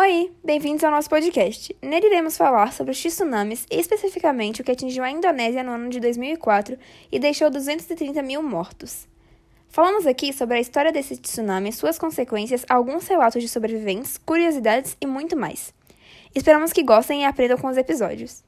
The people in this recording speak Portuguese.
Oi, bem-vindos ao nosso podcast. Nele iremos falar sobre os tsunamis e especificamente o que atingiu a Indonésia no ano de 2004 e deixou 230 mil mortos. Falamos aqui sobre a história desse tsunami, suas consequências, alguns relatos de sobreviventes, curiosidades e muito mais. Esperamos que gostem e aprendam com os episódios.